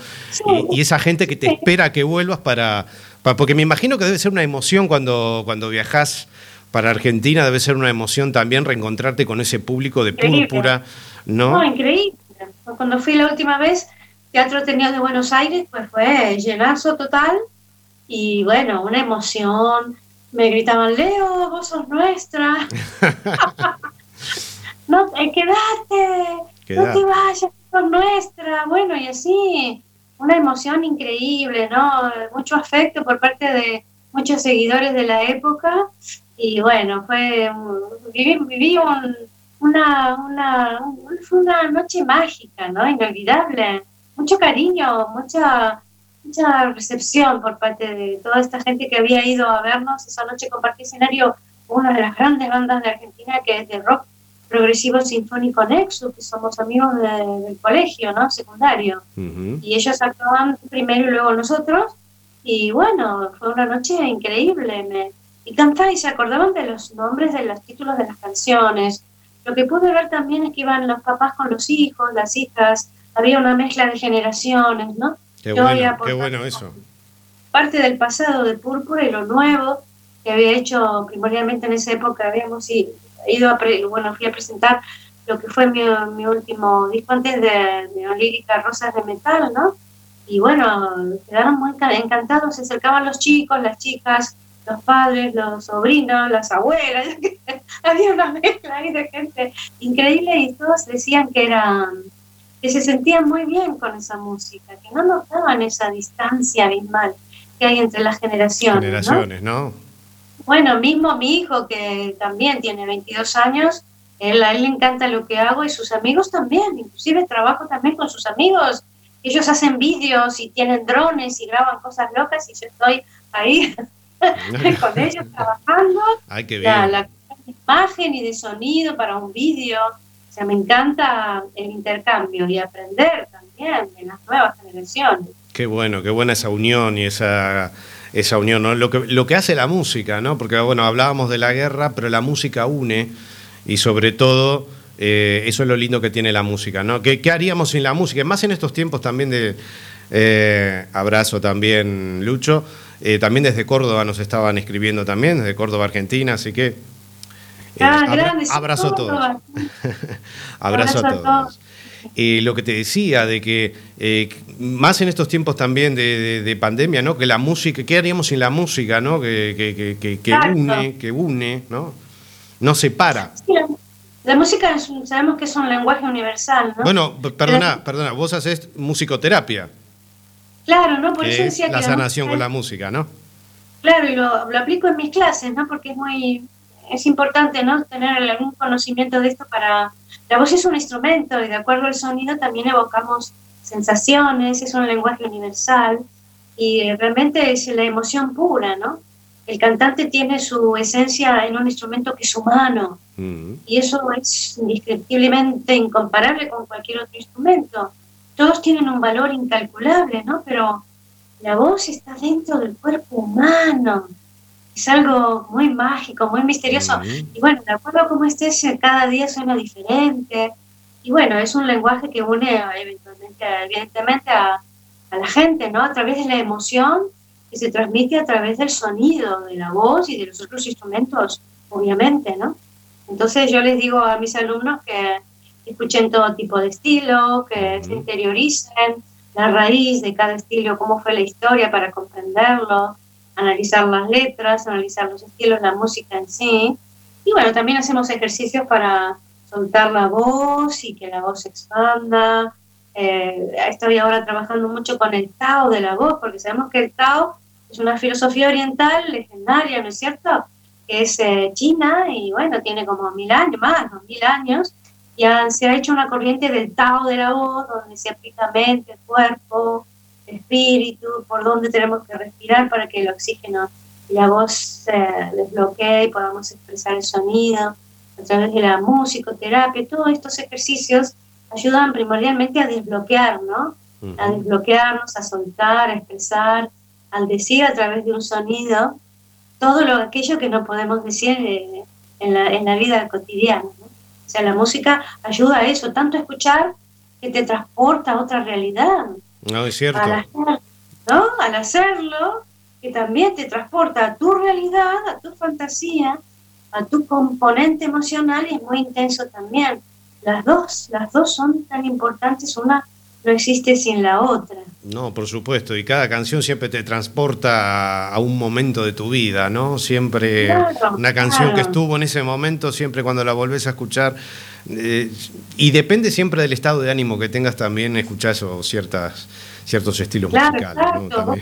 y, y esa gente que te espera que vuelvas para, para- porque me imagino que debe ser una emoción cuando, cuando viajas para Argentina, debe ser una emoción también reencontrarte con ese público de
Increíble.
púrpura,
No,
¿no?
increíble. Cuando fui la última vez, Teatro Ateneo de Buenos Aires, pues fue llenazo total y bueno, una emoción. Me gritaban, Leo, vos sos nuestra. <laughs> no, eh, quedate, no te vayas, sos nuestra. Bueno, y así, una emoción increíble, ¿no? Mucho afecto por parte de muchos seguidores de la época. Y bueno, fue, viví, viví un, una, una, una noche mágica, ¿no? Inolvidable. Mucho cariño, mucha, mucha recepción por parte de toda esta gente que había ido a vernos. Esa noche compartí escenario con una de las grandes bandas de Argentina que es de rock progresivo sinfónico Nexus, que somos amigos de- del colegio, ¿no? Secundario y ellos actuaban primero y luego nosotros y bueno, fue una noche increíble me, y cantaban y se acordaban de los nombres de los títulos de las canciones lo que pude ver también es que iban los papás con los hijos, las hijas había una mezcla de generaciones, ¿no?
Qué
Yo
bueno, qué eso.
parte del pasado de Púrpura y lo nuevo que había hecho primordialmente en esa época. Habíamos ido a, pre- bueno, fui a presentar lo que fue mi, mi último disco antes de Neolírica Rosas de Metal, ¿no? Y bueno, quedaron muy enca- encantados, se acercaban los chicos, las chicas, los padres, los sobrinos, las abuelas, <laughs> había una mezcla ahí de gente increíble y todos decían que eran que se sentían muy bien con esa música, que no notaban esa distancia abismal que hay entre las generaciones. ¿no?
Generaciones, ¿no?
Bueno, mismo mi hijo, que también tiene 22 años, él, a él le encanta lo que hago y sus amigos también, inclusive trabajo también con sus amigos. Ellos hacen vídeos y tienen drones y graban cosas locas y yo estoy ahí con ellos <laughs> trabajando
Ay, qué
la,
bien.
la imagen y de sonido para un vídeo. O sea, me encanta el intercambio y aprender también de las nuevas generaciones.
Qué bueno, qué buena esa unión y esa, esa unión, ¿no? Lo que, lo que hace la música, ¿no? Porque, bueno, hablábamos de la guerra, pero la música une y sobre todo eh, eso es lo lindo que tiene la música, ¿no? ¿Qué, qué haríamos sin la música? Más en estos tiempos también de... eh, abrazo también, Lucho. Eh, también desde Córdoba nos estaban escribiendo también, desde Córdoba, Argentina, así que... eh,
Ah,
abra- <laughs> abrazo a todos. Abrazo,
Abrazo
a
a
todos. Eh, lo que te decía, de que eh, más en estos tiempos también de, de- de pandemia, ¿no? Que la música, ¿qué haríamos sin la música, ¿no? Que, que- que- que- une, que une, ¿no? No separa.
Sí, la, la música es sabemos que es un lenguaje universal, ¿no?
Bueno, perdona, perdona, vos haces musicoterapia,
claro, ¿no? Por eso decía
la
que
sanación
música
con la música, ¿no?
Claro, y lo, lo aplico en mis clases, ¿no? Porque es muy, es importante, ¿no? Tener algún conocimiento de esto para... La voz es un instrumento y de acuerdo al sonido también evocamos sensaciones, es un lenguaje universal y realmente es la emoción pura, ¿no? El cantante tiene su esencia en un instrumento que es humano
Mm.
y eso es indescriptiblemente incomparable con cualquier otro instrumento. Todos tienen un valor incalculable, ¿no? Pero la voz está dentro del cuerpo humano. Es algo muy mágico, muy misterioso.
Mm.
Y bueno, de acuerdo a cómo estés, cada día suena diferente. Y bueno, es un lenguaje que une eventualmente, evidentemente a, a la gente, ¿no? A través de la emoción que se transmite a través del sonido de la voz y de los otros instrumentos, obviamente, ¿no? Entonces yo les digo a mis alumnos que que escuchen todo tipo de estilo, que se interioricen la raíz de cada estilo, cómo fue la historia para comprenderlo, analizar las letras, analizar los estilos, la música en sí. Y bueno, también hacemos ejercicios para soltar la voz y que la voz se expanda. Eh, estoy ahora trabajando mucho con el Tao de la voz, porque sabemos que el Tao es una filosofía oriental legendaria, ¿no es cierto? Que es eh, china y bueno, tiene como mil años, más, dos mil años, y ha- se ha hecho una corriente del Tao de la voz, donde se aplica mente, cuerpo, espíritu, por donde tenemos que respirar para que el oxígeno y la voz se desbloquee y podamos expresar el sonido a través de la musicoterapia. Todos estos ejercicios ayudan primordialmente a desbloquear, ¿no? A desbloquearnos, a soltar, a expresar, al decir a través de un sonido todo lo aquello que no podemos decir eh, en, la, en la vida cotidiana. O sea, la música ayuda a eso, tanto a escuchar que te transporta a otra realidad
No, es cierto.
al hacer, ¿no? Al hacerlo, que también te transporta a tu realidad, a tu fantasía, a tu componente emocional y es muy intenso también. Las dos, las dos son tan importantes, una no existe sin la otra.
No, por supuesto, y cada canción siempre te transporta a, un momento de tu vida, ¿no? Siempre
Claro,
una canción que estuvo en ese momento, siempre cuando la volvés a escuchar, eh, y depende siempre del estado de ánimo que tengas también, escuchás o ciertas, ciertos estilos
Claro,
musicales,
claro,
¿no?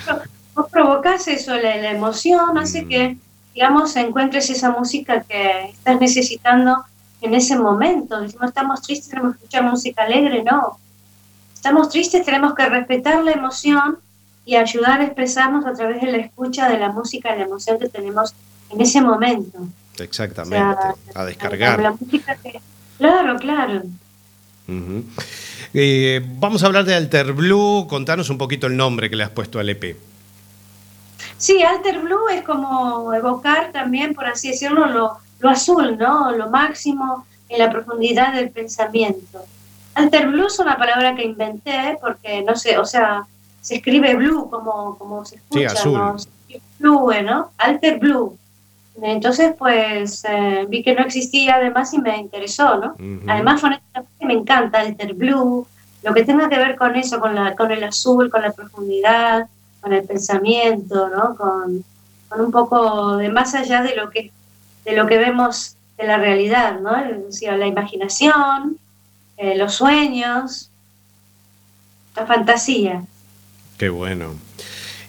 vos, provocás eso, la, la emoción hace
Mm.
que, digamos, encuentres esa música que estás necesitando en ese momento. Decimos, estamos tristes, tenemos que escuchar música alegre, no. Estamos tristes, tenemos que respetar la emoción y ayudar a expresarnos a través de la escucha de la música la emoción que tenemos en ese momento.
Exactamente,
O sea,
a descargar.
la música que- Claro, claro.
Eh, vamos a hablar de Alter Blue, contanos un poquito el nombre que le has puesto al EP.
Sí, Alter Blue es como evocar también, por así decirlo, lo, lo azul, ¿no? Lo máximo en la profundidad del pensamiento. Alter Blue es una palabra que inventé porque, no sé, o sea, se escribe blue como, como se escucha,
azul.
¿no? Se escribe Blue, ¿no? Alter Blue. Entonces, pues, eh, vi que no existía además y me interesó, ¿no? Además, fonéticamente me encanta Alter Blue, lo que tenga que ver con eso, con, la, con el azul, con la profundidad, con el pensamiento, ¿no? Con, con un poco de más allá de lo que de lo que vemos de la realidad, ¿no? O sea, la imaginación, eh, los sueños, la fantasía.
Qué bueno.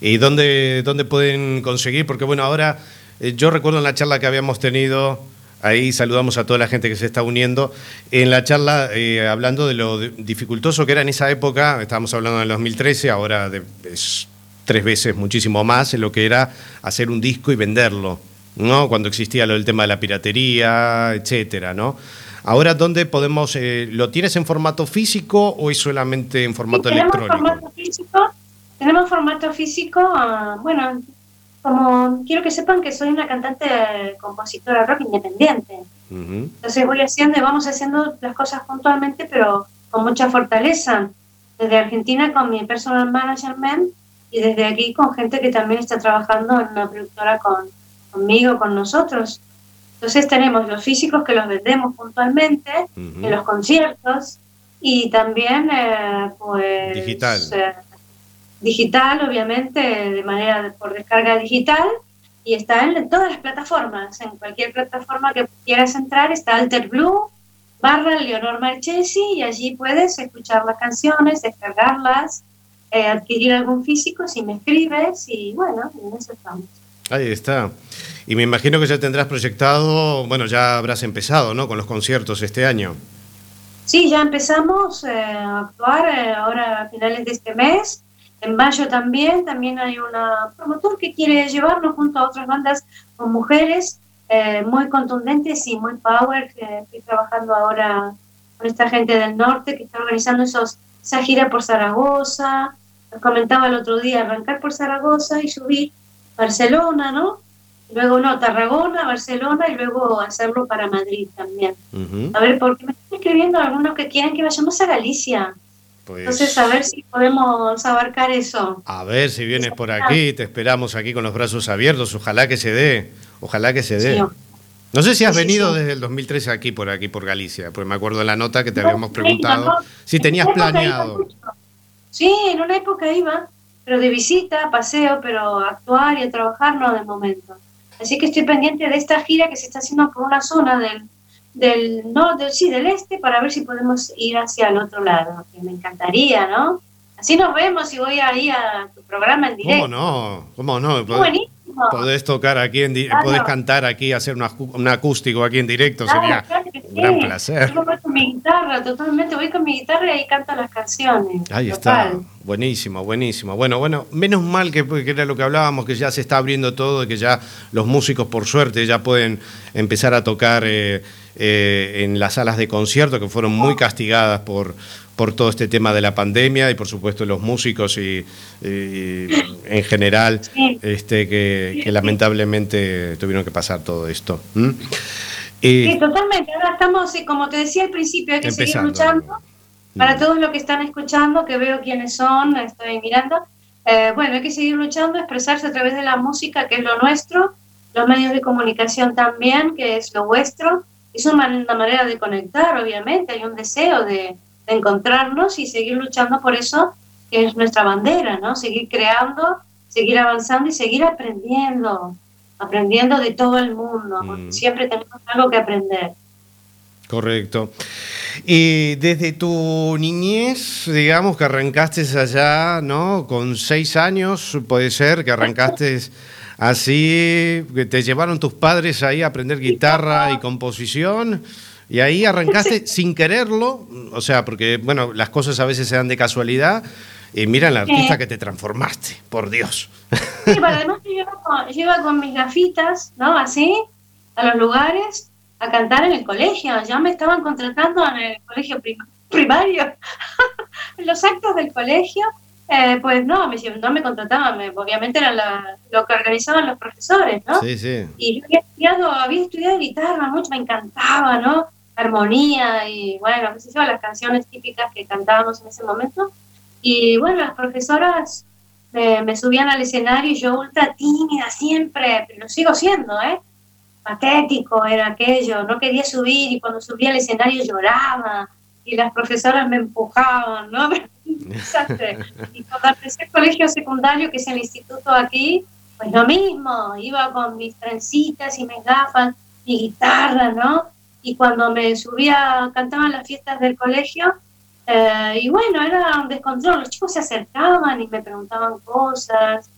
¿Y dónde, dónde pueden conseguir? Porque bueno, ahora eh, yo recuerdo en la charla que habíamos tenido, ahí saludamos a toda la gente que se está uniendo, en la charla eh, hablando de lo di- dificultoso que era en esa época, estábamos hablando del 2013, ahora de- es tres veces muchísimo más en lo que era hacer un disco y venderlo, ¿no? Cuando existía lo del tema de la piratería, etcétera, ¿no? Ahora, ¿dónde podemos, eh, lo tienes en formato físico o es solamente en formato
Sí, tenemos
electrónico?
formato físico, tenemos formato físico, ah, bueno, como quiero que sepan que soy una cantante compositora rock independiente.
Ujú.
Entonces voy haciendo y vamos haciendo las cosas puntualmente, pero con mucha fortaleza. Desde Argentina con mi personal management y desde aquí con gente que también está trabajando en una productora con, conmigo, con nosotros. Entonces tenemos los físicos que los vendemos puntualmente
Ujú.
en los conciertos y también eh, pues
Digital.
eh, digital obviamente de manera de- por descarga digital y está en todas las plataformas en cualquier plataforma que quieras entrar está Alter Blue barra Leonor Marchesi y allí puedes escuchar las canciones descargarlas eh, adquirir algún físico si me escribes y bueno en eso estamos
Ahí está. Y me imagino que ya tendrás proyectado, bueno, ya habrás empezado, ¿no? Con los conciertos este año.
Sí, ya empezamos eh, a actuar eh, ahora a finales de este mes. En mayo también, también hay una promotor que quiere llevarnos junto a otras bandas con mujeres eh, muy contundentes y muy power. que estoy trabajando ahora con esta gente del norte que está organizando esos, esa gira por Zaragoza. Les comentaba el otro día, arrancar por Zaragoza y subir Barcelona, ¿no? Luego no, Tarragona, Barcelona y luego hacerlo para Madrid también. A ver, porque me están escribiendo algunos que quieren que vayamos a Galicia.
Pues,
Entonces, a ver si podemos abarcar eso.
a ver si vienes por aquí, te esperamos aquí con los brazos abiertos, ojalá que se dé, ojalá que se dé.
Sí,
No sé si has
Sí,
venido
sí.
desde el 2013 aquí por aquí por Galicia, porque me acuerdo de la nota que te
No,
habíamos preguntado
no,
si
en
tenías planeado.
Sí, en una época iba, pero de visita, paseo, pero a actuar y a trabajar no de momento. Así que estoy pendiente de esta gira que se está haciendo por una zona del, del, no, del, sí, del este para ver si podemos ir hacia el otro lado, que me encantaría, ¿no? Así nos vemos y voy ahí a tu programa en directo.
¿Cómo no? ¿Cómo no?
Buenísimo.
Podés tocar aquí, en
Claro.
podés cantar aquí, hacer una un acústico aquí en directo,
Claro,
sería
claro
un
sí.
gran placer.
Yo voy con mi guitarra, totalmente. Voy con mi guitarra y ahí canto las canciones.
Ahí está, buenísimo, buenísimo. Bueno, bueno, menos mal que, que era lo que hablábamos, que ya se está abriendo todo que ya los músicos, por suerte, ya pueden empezar a tocar eh, eh, en las salas de concierto, que fueron muy castigadas por, por todo este tema de la pandemia y, por supuesto, los músicos y, y en general, este, que, que lamentablemente tuvieron que pasar todo esto. ¿m? Y-
Sí, totalmente. Ahora estamos, eh, como te decía al principio, hay que seguir luchando. Para
Mm.
todos los que están escuchando, que veo quiénes son, estoy mirando. eh, bueno, hay que seguir luchando, expresarse a través de la música, que es lo nuestro, los medios de comunicación también, que es lo vuestro. Es una, una manera de conectar, obviamente, hay un deseo de, de encontrarnos y seguir luchando por eso, que es nuestra bandera, ¿no? Seguir creando, seguir avanzando y seguir aprendiendo, aprendiendo de todo el mundo, porque
Mm.
siempre tenemos algo que aprender.
Correcto. Y desde tu niñez, digamos que arrancaste allá, ¿no? Con seis años, puede ser que arrancaste así, que te llevaron tus padres ahí a aprender guitarra y composición. Y ahí arrancaste <laughs> sin quererlo, o sea, porque, bueno, las cosas a veces se dan de casualidad. Y mira la artista
Sí.
que te transformaste, por Dios.
Sí, pero además yo iba, con, yo iba con mis gafitas, ¿no? Así, a los lugares, a cantar en el colegio. Ya me estaban contratando en el colegio prim- primario. <laughs> los actos del colegio, eh, pues no, me, no me contrataban. me- obviamente era la- lo que organizaban los profesores, ¿no?
Sí, sí.
Y yo había estudiado, había estudiado guitarra mucho, me encantaba, ¿no? Armonía y, bueno, las canciones típicas que cantábamos en ese momento. Y bueno, las profesoras me, subían al escenario y yo ultra tímida siempre, pero lo sigo siendo, ¿eh? Patético era aquello, no quería subir y cuando subía al escenario lloraba y las profesoras me empujaban, ¿no? <laughs> Y cuando empecé el colegio secundario, que es el instituto aquí, pues lo mismo, iba con mis trencitas y mis gafas, mi guitarra, ¿no? Y cuando me subía, cantaba en las fiestas del colegio, eh, y bueno, era un descontrol, los chicos se acercaban y me preguntaban cosas,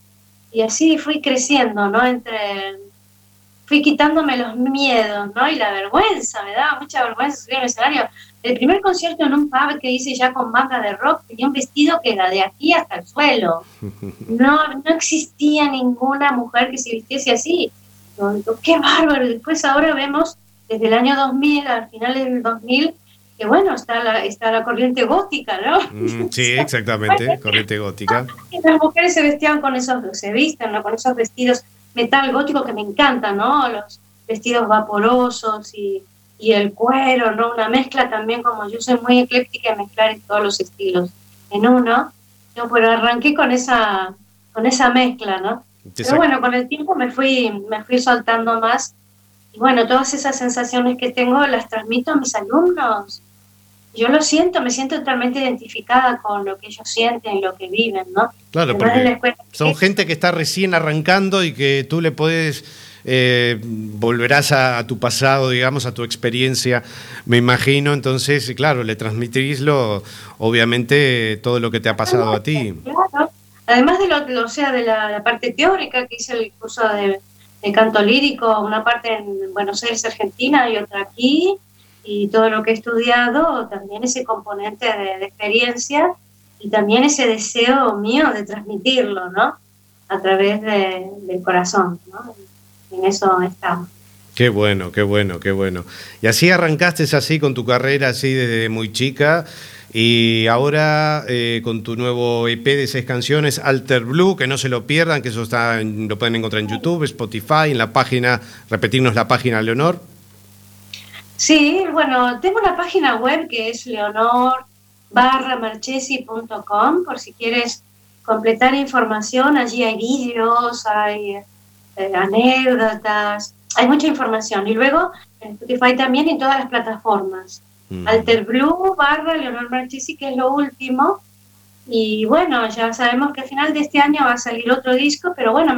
y así fui creciendo, ¿no? Entre, fui quitándome los miedos, ¿no? Y la vergüenza, me daba mucha vergüenza subir al escenario. El primer concierto en un pub que hice ya con banda de rock tenía un vestido que era de aquí hasta el suelo. <laughs> No, no existía ninguna mujer que se vistiese así. Yo digo, qué bárbaro. Y después ahora vemos desde el año 2000, al finales del 2000, que bueno, está la, está la corriente gótica, ¿no?
Mm, sí, <laughs> exactamente, corriente gótica. <laughs>
Las mujeres se vestían con esos, se visten, ¿no? Con esos vestidos metal gótico que me encantan, ¿no? Los vestidos vaporosos y, y el cuero, ¿no? Una mezcla también, como yo soy muy ecléctica, de mezclar todos los estilos en uno. Yo, pero arranqué con esa, con esa mezcla, ¿no?
Te
Pero bueno, con el tiempo me fui, me fui soltando más. Bueno, todas esas sensaciones que tengo las transmito a mis alumnos. Yo lo siento, me siento totalmente identificada con lo que ellos sienten lo que viven, ¿no?
Claro,
Además
porque son gente que está recién arrancando y que tú le puedes, eh, volverás a, a tu pasado, digamos, a tu experiencia, me imagino, entonces, claro, le transmitís lo, obviamente todo lo que te ha pasado a ti.
Claro. Además de lo, lo- o sea, de la, la parte teórica que hice el curso de, de canto lírico, una parte en Buenos Aires, Argentina, y otra aquí, y todo lo que he estudiado, también ese componente de, experiencia y también ese deseo mío de transmitirlo, ¿no? A través de- del corazón, ¿no? En eso estamos.
Qué bueno, qué bueno, qué bueno. Y así arrancaste así con tu carrera, así desde muy chica. Y ahora eh, con tu nuevo EP de seis canciones, Alter Blue, que no se lo pierdan, que eso está en- lo pueden encontrar en YouTube, Spotify, en la página, repetirnos la página, Leonor.
Sí, bueno, tengo una página web que es leonor marchesi.com por si quieres completar información. Allí hay vídeos, hay eh, anécdotas, hay mucha información. Y luego en Spotify también en todas las plataformas.
Mm.
Alter Blue barra Leonor Marchesi, que es lo último. Y bueno, ya sabemos que al final de este año va a salir otro disco, pero bueno,